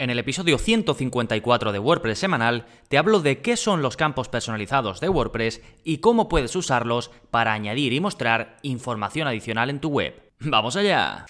En el episodio 154 de WordPress semanal te hablo de qué son los campos personalizados de WordPress y cómo puedes usarlos para añadir y mostrar información adicional en tu web. ¡Vamos allá!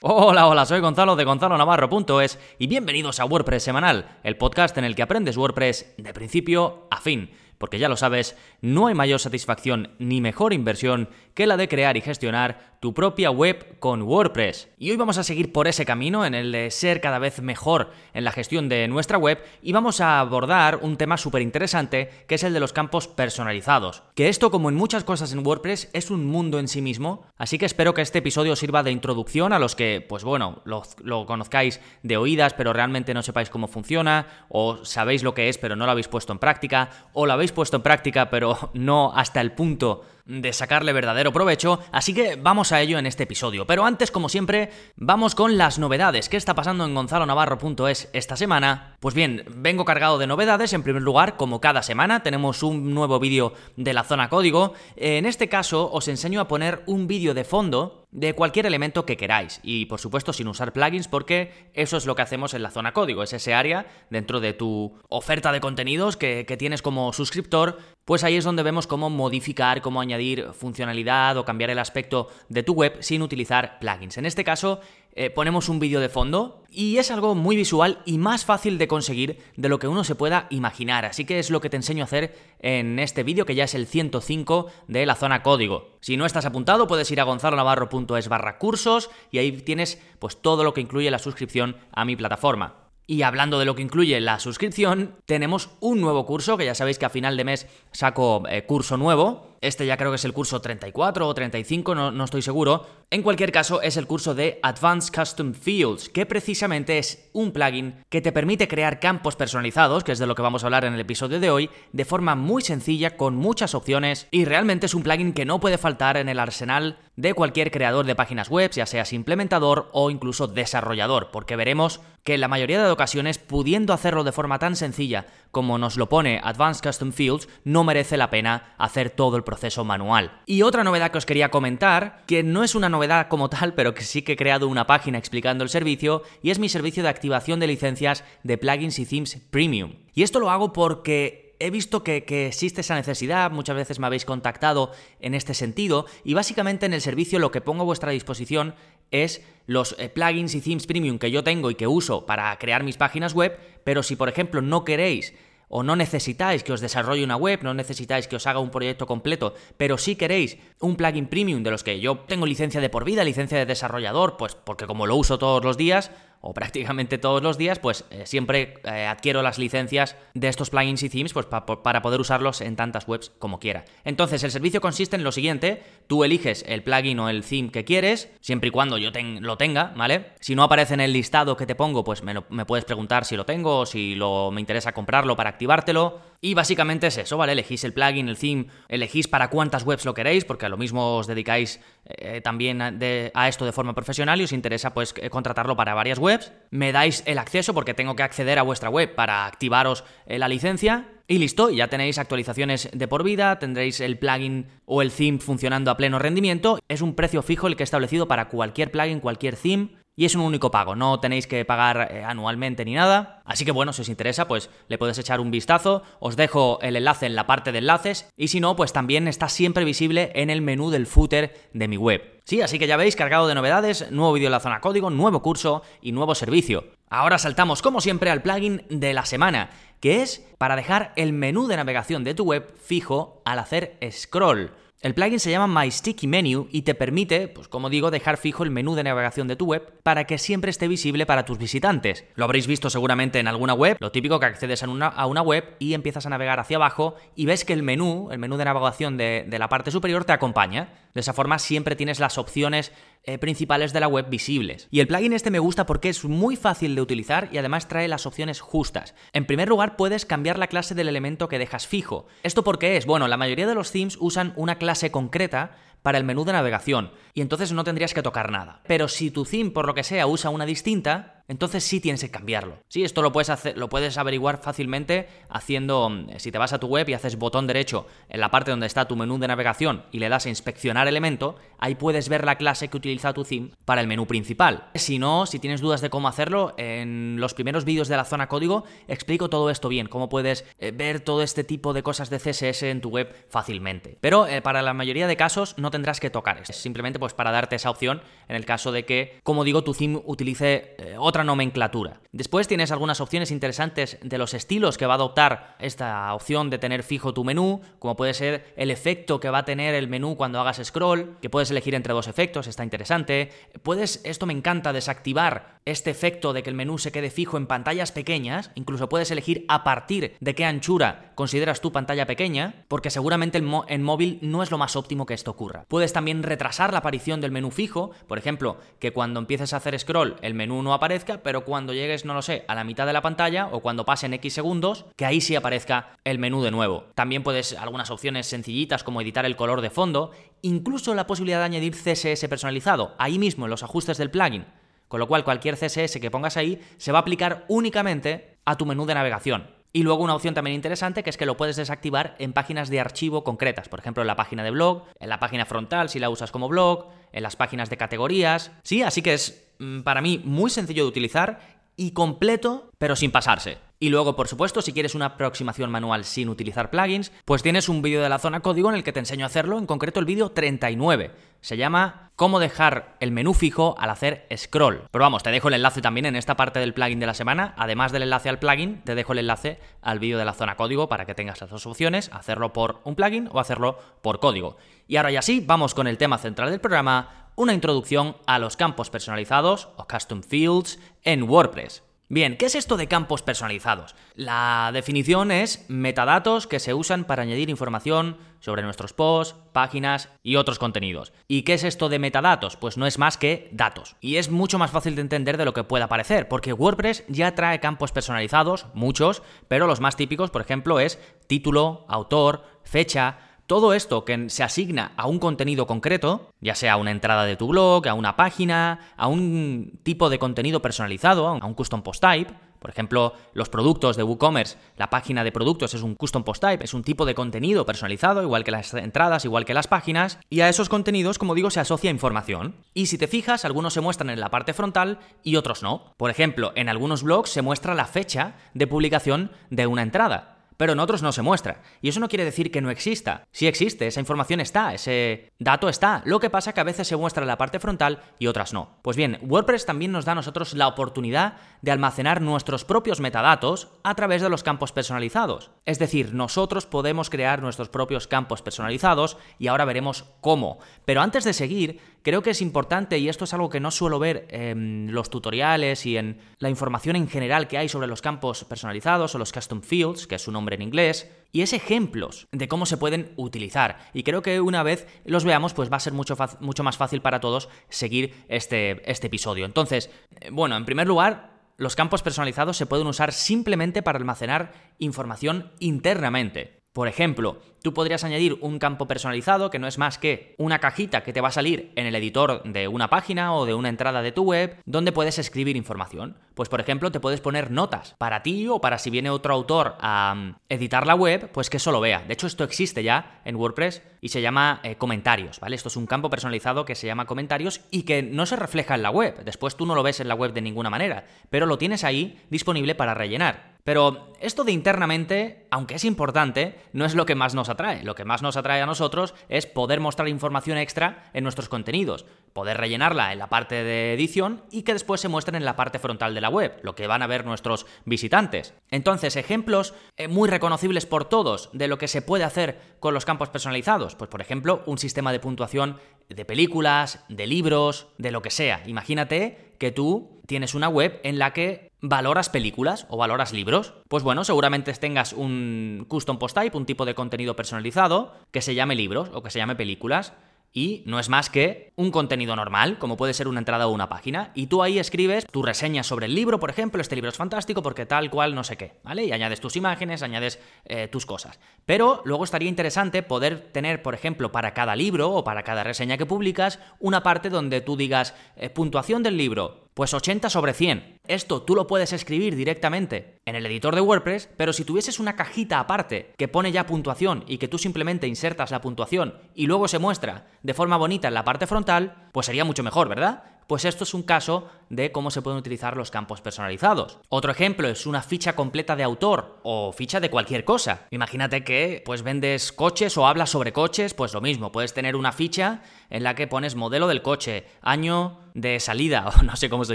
Hola, hola, soy Gonzalo de gonzalonavarro.es y bienvenidos a WordPress Semanal, el podcast en el que aprendes WordPress de principio a fin porque ya lo sabes, no hay mayor satisfacción ni mejor inversión que la de crear y gestionar tu propia web con WordPress. Y hoy vamos a seguir por ese camino en el de ser cada vez mejor en la gestión de nuestra web y vamos a abordar un tema súper interesante que es el de los campos personalizados. Que esto, como en muchas cosas en WordPress, es un mundo en sí mismo, así que espero que este episodio sirva de introducción a los que, pues bueno, lo, lo conozcáis de oídas pero realmente no sepáis cómo funciona, o sabéis lo que es pero no lo habéis puesto en práctica, o lo habéis puesto en práctica, pero no hasta el punto de sacarle verdadero provecho, así que vamos a ello en este episodio. Pero antes, como siempre, vamos con las novedades. ¿Qué está pasando en gonzalonavarro.es esta semana? Pues bien, vengo cargado de novedades. En primer lugar, como cada semana, tenemos un nuevo vídeo de la zona código. En este caso, os enseño a poner un vídeo de fondo de cualquier elemento que queráis. Y por supuesto sin usar plugins porque eso es lo que hacemos en la zona código, es ese área dentro de tu oferta de contenidos que, que tienes como suscriptor. Pues ahí es donde vemos cómo modificar, cómo añadir funcionalidad o cambiar el aspecto de tu web sin utilizar plugins. En este caso, eh, ponemos un vídeo de fondo y es algo muy visual y más fácil de conseguir de lo que uno se pueda imaginar. Así que es lo que te enseño a hacer en este vídeo que ya es el 105 de la zona código. Si no estás apuntado, puedes ir a gonzalonavarro.es barra cursos y ahí tienes pues todo lo que incluye la suscripción a mi plataforma. Y hablando de lo que incluye la suscripción, tenemos un nuevo curso, que ya sabéis que a final de mes saco eh, curso nuevo. Este ya creo que es el curso 34 o 35, no, no estoy seguro. En cualquier caso, es el curso de Advanced Custom Fields, que precisamente es un plugin que te permite crear campos personalizados, que es de lo que vamos a hablar en el episodio de hoy, de forma muy sencilla, con muchas opciones, y realmente es un plugin que no puede faltar en el arsenal de cualquier creador de páginas web, ya seas implementador o incluso desarrollador, porque veremos que en la mayoría de ocasiones, pudiendo hacerlo de forma tan sencilla como nos lo pone Advanced Custom Fields, no merece la pena hacer todo el proceso manual. Y otra novedad que os quería comentar, que no es una novedad como tal, pero que sí que he creado una página explicando el servicio, y es mi servicio de activación de licencias de plugins y themes premium. Y esto lo hago porque he visto que, existe esa necesidad, muchas veces me habéis contactado en este sentido y básicamente en el servicio lo que pongo a vuestra disposición es los eh, plugins y themes premium que yo tengo y que uso para crear mis páginas web, pero si por ejemplo no queréis o no necesitáis que os desarrolle una web, no necesitáis que os haga un proyecto completo, pero si queréis un plugin premium de los que yo tengo licencia de por vida, licencia de desarrollador, pues porque como lo uso todos los días, o prácticamente todos los días, pues eh, siempre eh, adquiero las licencias de estos plugins y themes pues, para poder usarlos en tantas webs como quiera. Entonces, el servicio consiste en lo siguiente, tú eliges el plugin o el theme que quieres, siempre y cuando yo lo tenga, ¿vale? Si no aparece en el listado que te pongo, pues me, me puedes preguntar si lo tengo o si lo, me interesa comprarlo para activártelo. Y básicamente es eso, ¿vale? Elegís el plugin, el theme, elegís para cuántas webs lo queréis, porque a lo mismo os dedicáis eh, también a, esto de forma profesional y os interesa pues contratarlo para varias webs. Me dais el acceso porque tengo que acceder a vuestra web para activaros eh, la licencia. Y listo, ya tenéis actualizaciones de por vida, tendréis el plugin o el theme funcionando a pleno rendimiento. Es un precio fijo el que he establecido para cualquier plugin, cualquier theme y es un único pago, no tenéis que pagar eh, anualmente ni nada. Así que bueno, si os interesa, pues le podéis echar un vistazo, os dejo el enlace en la parte de enlaces y si no, pues también está siempre visible en el menú del footer de mi web. Sí, así que ya veis, cargado de novedades, nuevo vídeo en la zona código, nuevo curso y nuevo servicio. Ahora saltamos como siempre al plugin de la semana, que es para dejar el menú de navegación de tu web fijo al hacer scroll. El plugin se llama My Sticky Menu y te permite, pues como digo, dejar fijo el menú de navegación de tu web para que siempre esté visible para tus visitantes. Lo habréis visto seguramente en alguna web, lo típico que accedes a una, a una web y empiezas a navegar hacia abajo y ves que el menú, el menú de navegación de, de la parte superior te acompaña. De esa forma siempre tienes las opciones eh, principales de la web visibles. Y el plugin este me gusta porque es muy fácil de utilizar y además trae las opciones justas. En primer lugar, puedes cambiar la clase del elemento que dejas fijo. ¿Esto por qué es? Bueno, la mayoría de los themes usan una clase concreta para el menú de navegación y entonces no tendrías que tocar nada. Pero si tu theme por lo que sea usa una distinta, entonces sí tienes que cambiarlo. Sí, esto lo puedes hacer, lo puedes averiguar fácilmente haciendo mm, si te vas a tu web y haces botón derecho en la parte donde está tu menú de navegación y le das a inspeccionar elemento, ahí puedes ver la clase que utiliza tu theme para el menú principal. Si no, si tienes dudas de cómo hacerlo, en los primeros vídeos de la zona código explico todo esto bien, cómo puedes eh, ver todo este tipo de cosas de CSS en tu web fácilmente. Pero eh, para la mayoría de casos no tendrás que tocar, es simplemente pues para darte esa opción en el caso de que, como digo, tu theme utilice eh, otra nomenclatura. Después tienes algunas opciones interesantes de los estilos que va a adoptar esta opción de tener fijo tu menú, como puede ser el efecto que va a tener el menú cuando hagas scroll, que puedes elegir entre dos efectos, está interesante. Puedes, esto me encanta, desactivar este efecto de que el menú se quede fijo en pantallas pequeñas, incluso puedes elegir a partir de qué anchura consideras tu pantalla pequeña, porque seguramente en móvil no es lo más óptimo que esto ocurra. Puedes también retrasar la aparición del menú fijo, por ejemplo, que cuando empieces a hacer scroll el menú no aparezca, pero cuando llegues, no lo sé, a la mitad de la pantalla o cuando pasen X segundos, que ahí sí aparezca el menú de nuevo. También puedes algunas opciones sencillitas como editar el color de fondo, incluso la posibilidad de añadir CSS personalizado, ahí mismo en los ajustes del plugin. Con lo cual cualquier CSS que pongas ahí se va a aplicar únicamente a tu menú de navegación. Y luego una opción también interesante que es que lo puedes desactivar en páginas de archivo concretas, por ejemplo en la página de blog, en la página frontal si la usas como blog, en las páginas de categorías. Sí, así que es Mm, para mí muy sencillo de utilizar y completo, pero sin pasarse. Y luego, por supuesto, si quieres una aproximación manual sin utilizar plugins, pues tienes un vídeo de la zona código en el que te enseño a hacerlo, en concreto el vídeo 39. Se llama Cómo dejar el menú fijo al hacer scroll. Pero vamos, te dejo el enlace también en esta parte del plugin de la semana. Además del enlace al plugin, te dejo el enlace al vídeo de la zona código para que tengas las dos opciones, hacerlo por un plugin o hacerlo por código. Y ahora ya sí, vamos con el tema central del programa, una introducción a los campos personalizados o custom fields en WordPress. Bien, ¿qué es esto de campos personalizados? La definición es metadatos que se usan para añadir información sobre nuestros posts, páginas y otros contenidos. ¿Y qué es esto de metadatos? Pues no es más que datos. Y es mucho más fácil de entender de lo que pueda parecer, porque WordPress ya trae campos personalizados, muchos, pero los más típicos, por ejemplo, es título, autor, fecha, todo esto que se asigna a un contenido concreto, ya sea una entrada de tu blog, a una página, a un tipo de contenido personalizado, a un custom post type, por ejemplo, los productos de WooCommerce, la página de productos es un custom post type, es un tipo de contenido personalizado, igual que las entradas, igual que las páginas, y a esos contenidos, como digo, se asocia información. Y si te fijas, algunos se muestran en la parte frontal y otros no. Por ejemplo, en algunos blogs se muestra la fecha de publicación de una entrada pero en otros no se muestra. Y eso no quiere decir que no exista. Sí existe, esa información está, ese dato está. Lo que pasa es que a veces se muestra en la parte frontal y otras no. Pues bien, WordPress también nos da a nosotros la oportunidad de almacenar nuestros propios metadatos a través de los campos personalizados. Es decir, nosotros podemos crear nuestros propios campos personalizados y ahora veremos cómo. Pero antes de seguir, creo que es importante, y esto es algo que no suelo ver en los tutoriales y en la información en general que hay sobre los campos personalizados o los custom fields, que es su nombre en inglés, y es ejemplos de cómo se pueden utilizar. Y creo que una vez los veamos, pues va a ser mucho, más fácil para todos seguir este, este episodio. Entonces, eh, bueno, en primer lugar, los campos personalizados se pueden usar simplemente para almacenar información internamente. Por ejemplo, tú podrías añadir un campo personalizado que no es más que una cajita que te va a salir en el editor de una página o de una entrada de tu web donde puedes escribir información. Pues por ejemplo, te puedes poner notas para ti o para si viene otro autor a mm, editar la web, pues que eso lo vea. De hecho, esto existe ya en WordPress y se llama eh, comentarios, ¿vale? Esto es un campo personalizado que se llama comentarios y que no se refleja en la web. Después tú no lo ves en la web de ninguna manera, pero lo tienes ahí disponible para rellenar. Pero esto de internamente, aunque es importante, no es lo que más nos atrae. Lo que más nos atrae a nosotros es poder mostrar información extra en nuestros contenidos, poder rellenarla en la parte de edición y que después se muestren en la parte frontal de la web, lo que van a ver nuestros visitantes. Entonces, ejemplos eh, muy reconocibles por todos de lo que se puede hacer con los campos personalizados. Pues por ejemplo, un sistema de puntuación de películas, de libros, de lo que sea. Imagínate que tú tienes una web en la que ¿Valoras películas o valoras libros? Pues bueno, seguramente tengas un custom post type, un tipo de contenido personalizado, que se llame libros o que se llame películas. Y no es más que un contenido normal, como puede ser una entrada o una página, y tú ahí escribes tu reseña sobre el libro, por ejemplo, este libro es fantástico porque tal cual no sé qué, ¿vale? Y añades tus imágenes, añades eh, tus cosas. Pero luego estaría interesante poder tener, por ejemplo, para cada libro o para cada reseña que publicas, una parte donde tú digas eh, puntuación del libro, pues 80 sobre 100. Esto tú lo puedes escribir directamente en el editor de WordPress, pero si tuvieses una cajita aparte que pone ya puntuación y que tú simplemente insertas la puntuación y luego se muestra de forma bonita en la parte frontal, pues sería mucho mejor, ¿verdad? Pues esto es un caso de cómo se pueden utilizar los campos personalizados. Otro ejemplo es una ficha completa de autor o ficha de cualquier cosa. Imagínate que pues vendes coches o hablas sobre coches, pues lo mismo, puedes tener una ficha en la que pones modelo del coche, año de salida, o no sé cómo se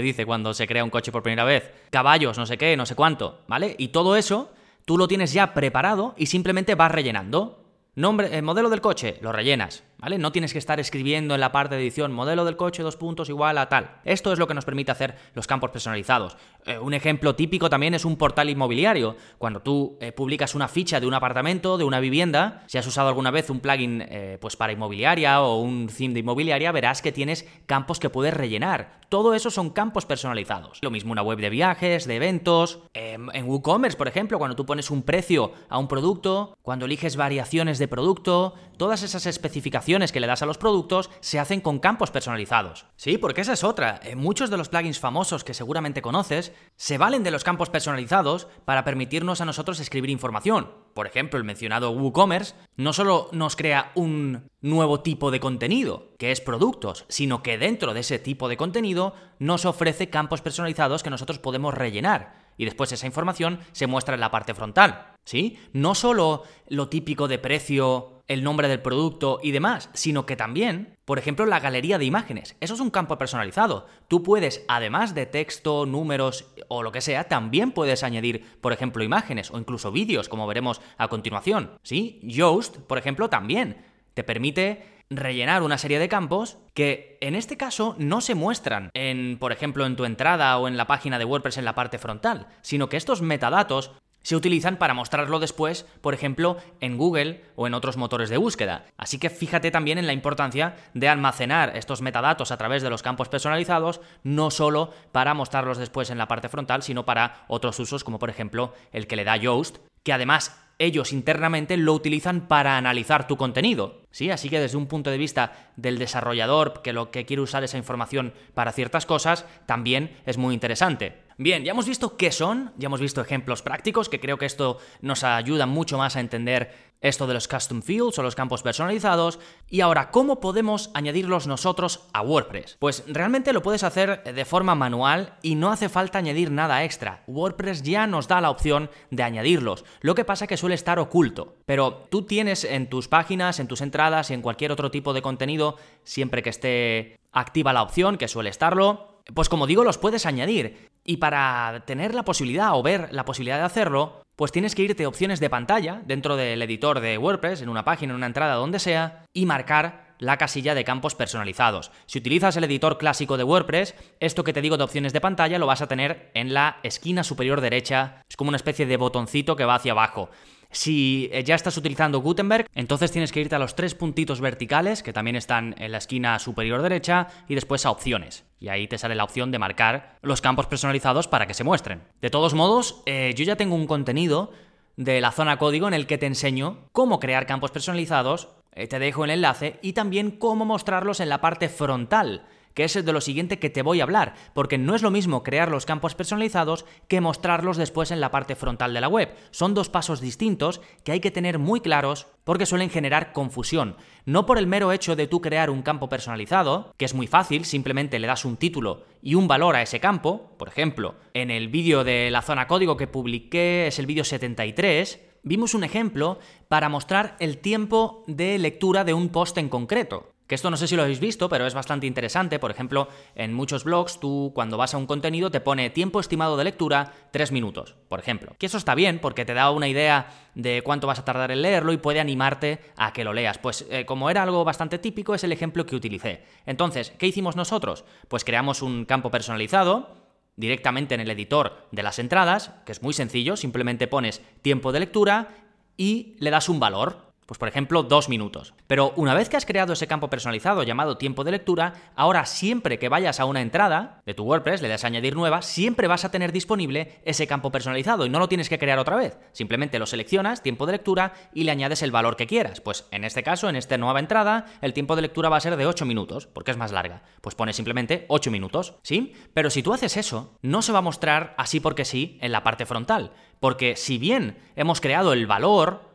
dice cuando se crea un coche por primera vez, caballos, no sé qué, no sé cuánto, ¿vale? Y todo eso tú lo tienes ya preparado y simplemente vas rellenando. Nombre, eh, modelo del coche, lo rellenas. No tienes que estar escribiendo en la parte de edición modelo del coche, dos puntos igual a tal. Esto es lo que nos permite hacer los campos personalizados. Eh, un ejemplo típico también es un portal inmobiliario. Cuando tú eh, publicas una ficha de un apartamento, de una vivienda, si has usado alguna vez un plugin eh, pues para inmobiliaria o un theme de inmobiliaria, verás que tienes campos que puedes rellenar. Todo eso son campos personalizados. Lo mismo una web de viajes, de eventos, em, en WooCommerce, por ejemplo, cuando tú pones un precio a un producto, cuando eliges variaciones de producto, todas esas especificaciones que le das a los productos se hacen con campos personalizados. Sí, porque esa es otra. En muchos de los plugins famosos que seguramente conoces se valen de los campos personalizados para permitirnos a nosotros escribir información. Por ejemplo, el mencionado WooCommerce no solo nos crea un nuevo tipo de contenido, que es productos, sino que dentro de ese tipo de contenido nos ofrece campos personalizados que nosotros podemos rellenar y después esa información se muestra en la parte frontal. ¿Sí? No solo lo típico de precio, el nombre del producto y demás, sino que también, por ejemplo, la galería de imágenes. Eso es un campo personalizado. Tú puedes, además de texto, números o lo que sea, también puedes añadir, por ejemplo, imágenes o incluso vídeos, como veremos a continuación. ¿Sí? Yoast, por ejemplo, también te permite rellenar una serie de campos que en este caso no se muestran en, por ejemplo, en tu entrada o en la página de WordPress en la parte frontal, sino que estos metadatos se utilizan para mostrarlo después, por ejemplo, en Google o en otros motores de búsqueda. Así que fíjate también en la importancia de almacenar estos metadatos a través de los campos personalizados, no solo para mostrarlos después en la parte frontal, sino para otros usos como por ejemplo el que le da Yoast, que además ellos internamente lo utilizan para analizar tu contenido. ¿sí? Así que desde un punto de vista del desarrollador que lo que quiere usar esa información para ciertas cosas, también es muy interesante. Bien, ya hemos visto qué son, ya hemos visto ejemplos prácticos, que creo que esto nos ayuda mucho más a entender esto de los custom fields o los campos personalizados. Y ahora, ¿cómo podemos añadirlos nosotros a WordPress? Pues realmente lo puedes hacer de forma manual y no hace falta añadir nada extra. WordPress ya nos da la opción de añadirlos. Lo que pasa que suele estar oculto. Pero tú tienes en tus páginas, en tus entradas y en cualquier otro tipo de contenido, siempre que esté activa la opción, que suele estarlo, pues como digo, los puedes añadir. Y para tener la posibilidad o ver la posibilidad de hacerlo, pues tienes que irte a opciones de pantalla dentro del editor de WordPress, en una página, en una entrada, donde sea, y marcar la casilla de campos personalizados. Si utilizas el editor clásico de WordPress, esto que te digo de opciones de pantalla lo vas a tener en la esquina superior derecha, es como una especie de botoncito que va hacia abajo. Si eh, ya estás utilizando Gutenberg, entonces tienes que irte a los tres puntitos verticales que también están en la esquina superior derecha y después a opciones. Y ahí te sale la opción de marcar los campos personalizados para que se muestren. De todos modos, eh, yo ya tengo un contenido de la zona código en el que te enseño cómo crear campos personalizados, eh, te dejo el enlace y también cómo mostrarlos en la parte frontal que es de lo siguiente que te voy a hablar, porque no es lo mismo crear los campos personalizados que mostrarlos después en la parte frontal de la web. Son dos pasos distintos que hay que tener muy claros porque suelen generar confusión. No por el mero hecho de tú crear un campo personalizado, que es muy fácil, simplemente le das un título y un valor a ese campo, por ejemplo, en el vídeo de la zona código que publiqué, es el vídeo 73, vimos un ejemplo para mostrar el tiempo de lectura de un post en concreto. Que esto no sé si lo habéis visto, pero es bastante interesante. Por ejemplo, en muchos blogs tú cuando vas a un contenido te pone tiempo estimado de lectura 3 minutos, por ejemplo. Que eso está bien porque te da una idea de cuánto vas a tardar en leerlo y puede animarte a que lo leas. Pues eh, como era algo bastante típico es el ejemplo que utilicé. Entonces, ¿qué hicimos nosotros? Pues creamos un campo personalizado directamente en el editor de las entradas, que es muy sencillo, simplemente pones tiempo de lectura y le das un valor. Pues por ejemplo, dos minutos. Pero una vez que has creado ese campo personalizado llamado tiempo de lectura, ahora siempre que vayas a una entrada de tu WordPress, le das a añadir nueva, siempre vas a tener disponible ese campo personalizado y no lo tienes que crear otra vez. Simplemente lo seleccionas, tiempo de lectura, y le añades el valor que quieras. Pues en este caso, en esta nueva entrada, el tiempo de lectura va a ser de 8 minutos, porque es más larga. Pues pones simplemente 8 minutos, ¿sí? Pero si tú haces eso, no se va a mostrar así porque sí en la parte frontal. Porque si bien hemos creado el valor,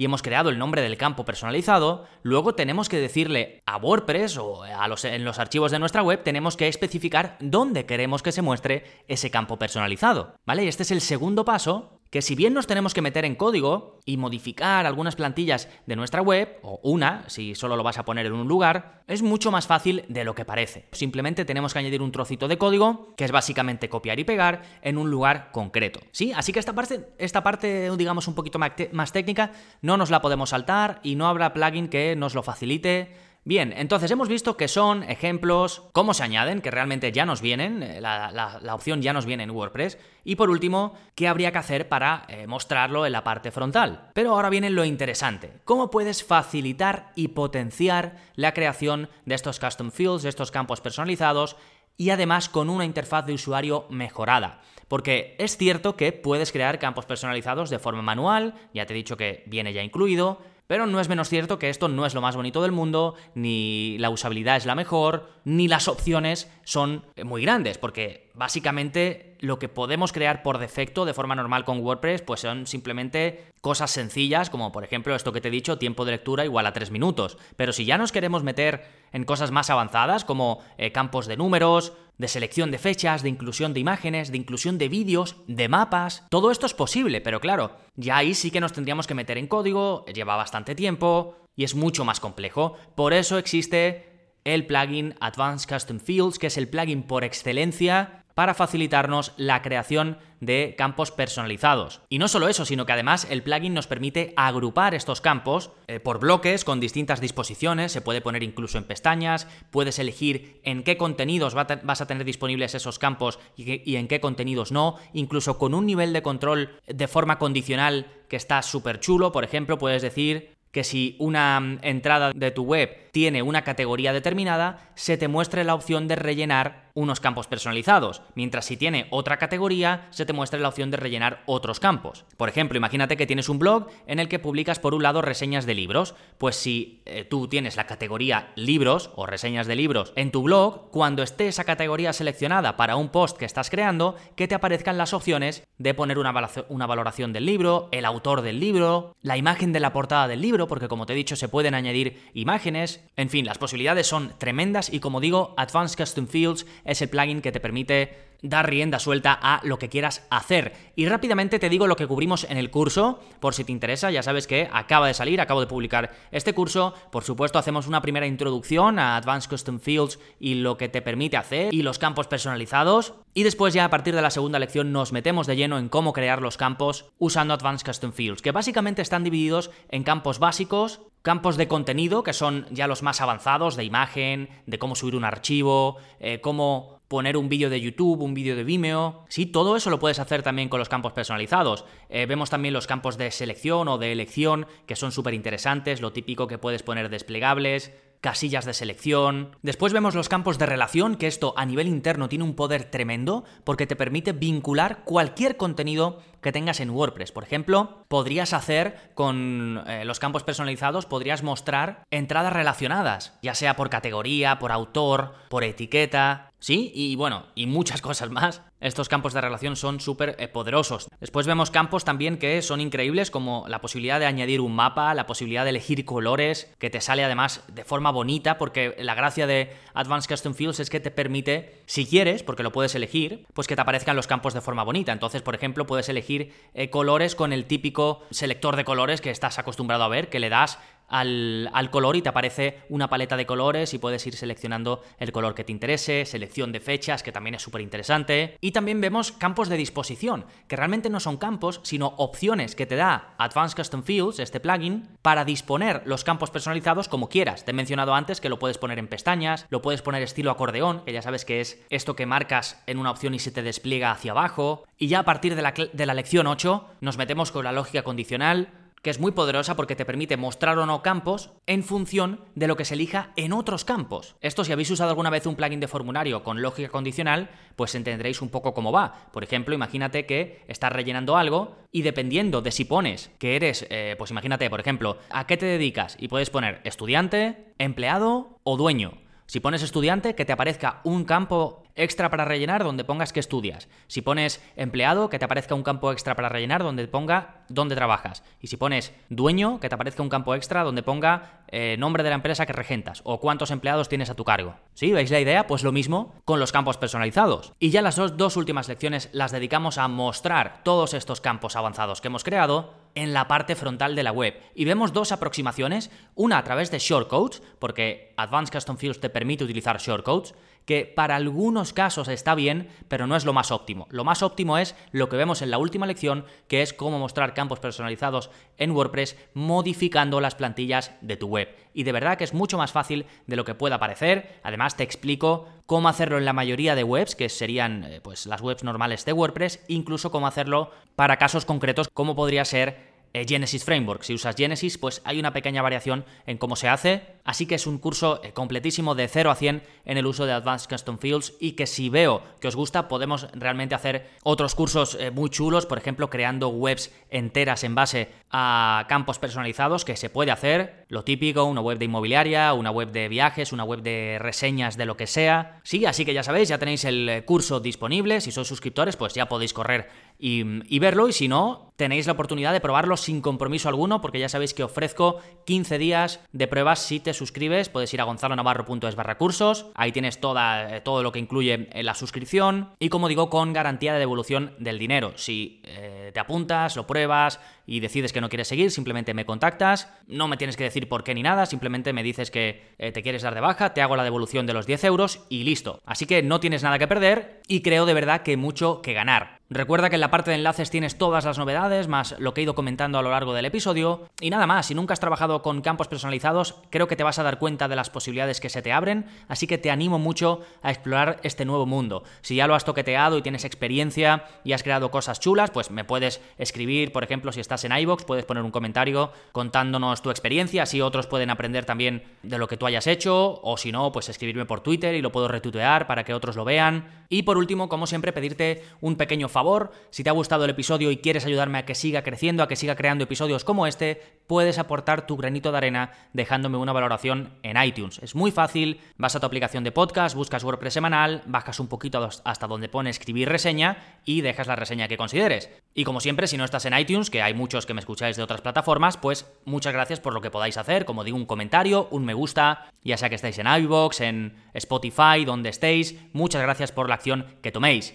y hemos creado el nombre del campo personalizado, luego tenemos que decirle a WordPress o a los, en los archivos de nuestra web, tenemos que especificar dónde queremos que se muestre ese campo personalizado. ¿Vale? Y este es el segundo paso que si bien nos tenemos que meter en código y modificar algunas plantillas de nuestra web, o una, si solo lo vas a poner en un lugar, es mucho más fácil de lo que parece. Simplemente tenemos que añadir un trocito de código, que es básicamente copiar y pegar, en un lugar concreto. ¿Sí? Así que esta parte, esta parte digamos, un poquito más técnica, no nos la podemos saltar y no habrá plugin que nos lo facilite Bien, entonces hemos visto que son ejemplos, cómo se añaden, que realmente ya nos vienen, eh, la, opción ya nos viene en WordPress, y por último, qué habría que hacer para eh, mostrarlo en la parte frontal. Pero ahora viene lo interesante, cómo puedes facilitar y potenciar la creación de estos custom fields, de estos campos personalizados, y además con una interfaz de usuario mejorada. Porque es cierto que puedes crear campos personalizados de forma manual, ya te he dicho que viene ya incluido, pero no es menos cierto que esto no es lo más bonito del mundo, ni la usabilidad es la mejor, ni las opciones son muy grandes, porque básicamente lo que podemos crear por defecto de forma normal con WordPress, pues son simplemente cosas sencillas, como por ejemplo esto que te he dicho, tiempo de lectura igual a 3 minutos. Pero si ya nos queremos meter en cosas más avanzadas, como eh, campos de números, de selección de fechas, de inclusión de imágenes, de inclusión de vídeos, de mapas. Todo esto es posible, pero claro, ya ahí sí que nos tendríamos que meter en código, lleva bastante tiempo y es mucho más complejo. Por eso existe el plugin Advanced Custom Fields, que es el plugin por excelencia para facilitarnos la creación de campos personalizados. Y no solo eso, sino que además el plugin nos permite agrupar estos campos eh, por bloques con distintas disposiciones, se puede poner incluso en pestañas, puedes elegir en qué contenidos vas a tener disponibles esos campos y, y en qué contenidos no, incluso con un nivel de control de forma condicional que está súper chulo, por ejemplo, puedes decir que si una mm, entrada de tu web tiene una categoría determinada, se te muestre la opción de rellenar unos campos personalizados, mientras si tiene otra categoría, se te muestra la opción de rellenar otros campos. Por ejemplo, imagínate que tienes un blog en el que publicas por un lado reseñas de libros, pues si eh, tú tienes la categoría libros o reseñas de libros en tu blog, cuando esté esa categoría seleccionada para un post que estás creando, que te aparezcan las opciones de poner una, una valoración del libro, el autor del libro, la imagen de la portada del libro, porque como te he dicho se pueden añadir imágenes, en fin, las posibilidades son tremendas y como digo, Advanced Custom Fields es el plugin que te permite dar rienda suelta a lo que quieras hacer. Y rápidamente te digo lo que cubrimos en el curso, por si te interesa, ya sabes que acaba de salir, acabo de publicar este curso, por supuesto hacemos una primera introducción a Advanced Custom Fields y lo que te permite hacer y los campos personalizados, y después ya a partir de la segunda lección nos metemos de lleno en cómo crear los campos usando Advanced Custom Fields, que básicamente están divididos en campos básicos, campos de contenido, que son ya los más avanzados, de imagen, de cómo subir un archivo, eh, cómo poner un vídeo de YouTube, un vídeo de Vimeo. Sí, todo eso lo puedes hacer también con los campos personalizados. Eh, vemos también los campos de selección o de elección, que son súper interesantes, lo típico que puedes poner desplegables, casillas de selección. Después vemos los campos de relación, que esto a nivel interno tiene un poder tremendo porque te permite vincular cualquier contenido que tengas en WordPress. Por ejemplo, podrías hacer con eh, los campos personalizados, podrías mostrar entradas relacionadas, ya sea por categoría, por autor, por etiqueta, Sí, y bueno, y muchas cosas más. Estos campos de relación son súper poderosos. Después vemos campos también que son increíbles, como la posibilidad de añadir un mapa, la posibilidad de elegir colores, que te sale además de forma bonita, porque la gracia de Advanced Custom Fields es que te permite, si quieres, porque lo puedes elegir, pues que te aparezcan los campos de forma bonita. Entonces, por ejemplo, puedes elegir eh, colores con el típico selector de colores que estás acostumbrado a ver, que le das al, color y te aparece una paleta de colores y puedes ir seleccionando el color que te interese, selección de fechas, que también es súper interesante. Y también vemos campos de disposición, que realmente no son campos, sino opciones que te da Advanced Custom Fields, este plugin, para disponer los campos personalizados como quieras. Te he mencionado antes que lo puedes poner en pestañas, lo puedes poner estilo acordeón, que ya sabes que es esto que marcas en una opción y se te despliega hacia abajo. Y ya a partir de la, de la lección 8 nos metemos con la lógica condicional, que es muy poderosa porque te permite mostrar o no campos en función de lo que se elija en otros campos. Esto si habéis usado alguna vez un plugin de formulario con lógica condicional, pues entenderéis un poco cómo va. Por ejemplo, imagínate que estás rellenando algo y dependiendo de si pones que eres, eh, pues imagínate, por ejemplo, a qué te dedicas y puedes poner estudiante, empleado o dueño. Si pones estudiante, que te aparezca un campo extra para rellenar donde pongas que estudias. Si pones empleado, que te aparezca un campo extra para rellenar donde ponga dónde trabajas. Y si pones dueño, que te aparezca un campo extra donde ponga eh, nombre de la empresa que regentas o cuántos empleados tienes a tu cargo. ¿Sí? ¿Veis la idea? Pues lo mismo con los campos personalizados. Y ya las dos, dos últimas lecciones las dedicamos a mostrar todos estos campos avanzados que hemos creado en la parte frontal de la web. Y vemos dos aproximaciones, una a través de shortcodes, porque Advanced Custom Fields te permite utilizar shortcodes, que para algunos casos está bien, pero no es lo más óptimo. Lo más óptimo es lo que vemos en la última lección, que es cómo mostrar campos personalizados en WordPress modificando las plantillas de tu web. Y de verdad que es mucho más fácil de lo que pueda parecer. Además te explico cómo hacerlo en la mayoría de webs, que serían eh, pues las webs normales de WordPress, incluso cómo hacerlo para casos concretos como podría ser Genesis Framework. Si usas Genesis, pues hay una pequeña variación en cómo se hace, así que es un curso eh, completísimo de 0 a 100 en el uso de Advanced Custom Fields y que si veo que os gusta podemos realmente hacer otros cursos eh, muy chulos, por ejemplo, creando webs enteras en base a campos personalizados que se puede hacer, lo típico, una web de inmobiliaria, una web de viajes, una web de reseñas de lo que sea. Sí, así que ya sabéis, ya tenéis el curso disponible, si sois suscriptores pues ya podéis correr y, verlo y si no, tenéis la oportunidad de probarlo sin compromiso alguno porque ya sabéis que ofrezco 15 días de pruebas si te suscribes, puedes ir a gonzalonavarro.es barra cursos, ahí tienes toda, eh, todo lo que incluye la suscripción y como digo con garantía de devolución del dinero. Si eh, te apuntas, lo pruebas y decides que no quieres seguir, simplemente me contactas, no me tienes que decir por qué ni nada, simplemente me dices que eh, te quieres dar de baja, te hago la devolución de los 10 euros y listo. Así que no tienes nada que perder y creo de verdad que mucho que ganar. Recuerda que en la parte de enlaces tienes todas las novedades, más lo que he ido comentando a lo largo del episodio. Y nada más, si nunca has trabajado con campos personalizados, creo que te vas a dar cuenta de las posibilidades que se te abren, así que te animo mucho a explorar este nuevo mundo. Si ya lo has toqueteado y tienes experiencia y has creado cosas chulas, pues me puedes escribir, por ejemplo, si estás en iBox, puedes poner un comentario contándonos tu experiencia, así otros pueden aprender también de lo que tú hayas hecho, o si no, pues escribirme por Twitter y lo puedo retuitear para que otros lo vean. Y por último, como siempre, pedirte un pequeño favor favor, si te ha gustado el episodio y quieres ayudarme a que siga creciendo, a que siga creando episodios como este, puedes aportar tu granito de arena dejándome una valoración en iTunes. Es muy fácil, vas a tu aplicación de podcast, buscas WordPress semanal, bajas un poquito hasta donde pone escribir reseña y dejas la reseña que consideres. Y como siempre, si no estás en iTunes, que hay muchos que me escucháis de otras plataformas, pues muchas gracias por lo que podáis hacer, como digo, un comentario, un me gusta, ya sea que estéis en iVoox, en Spotify, donde estéis, muchas gracias por la acción que toméis.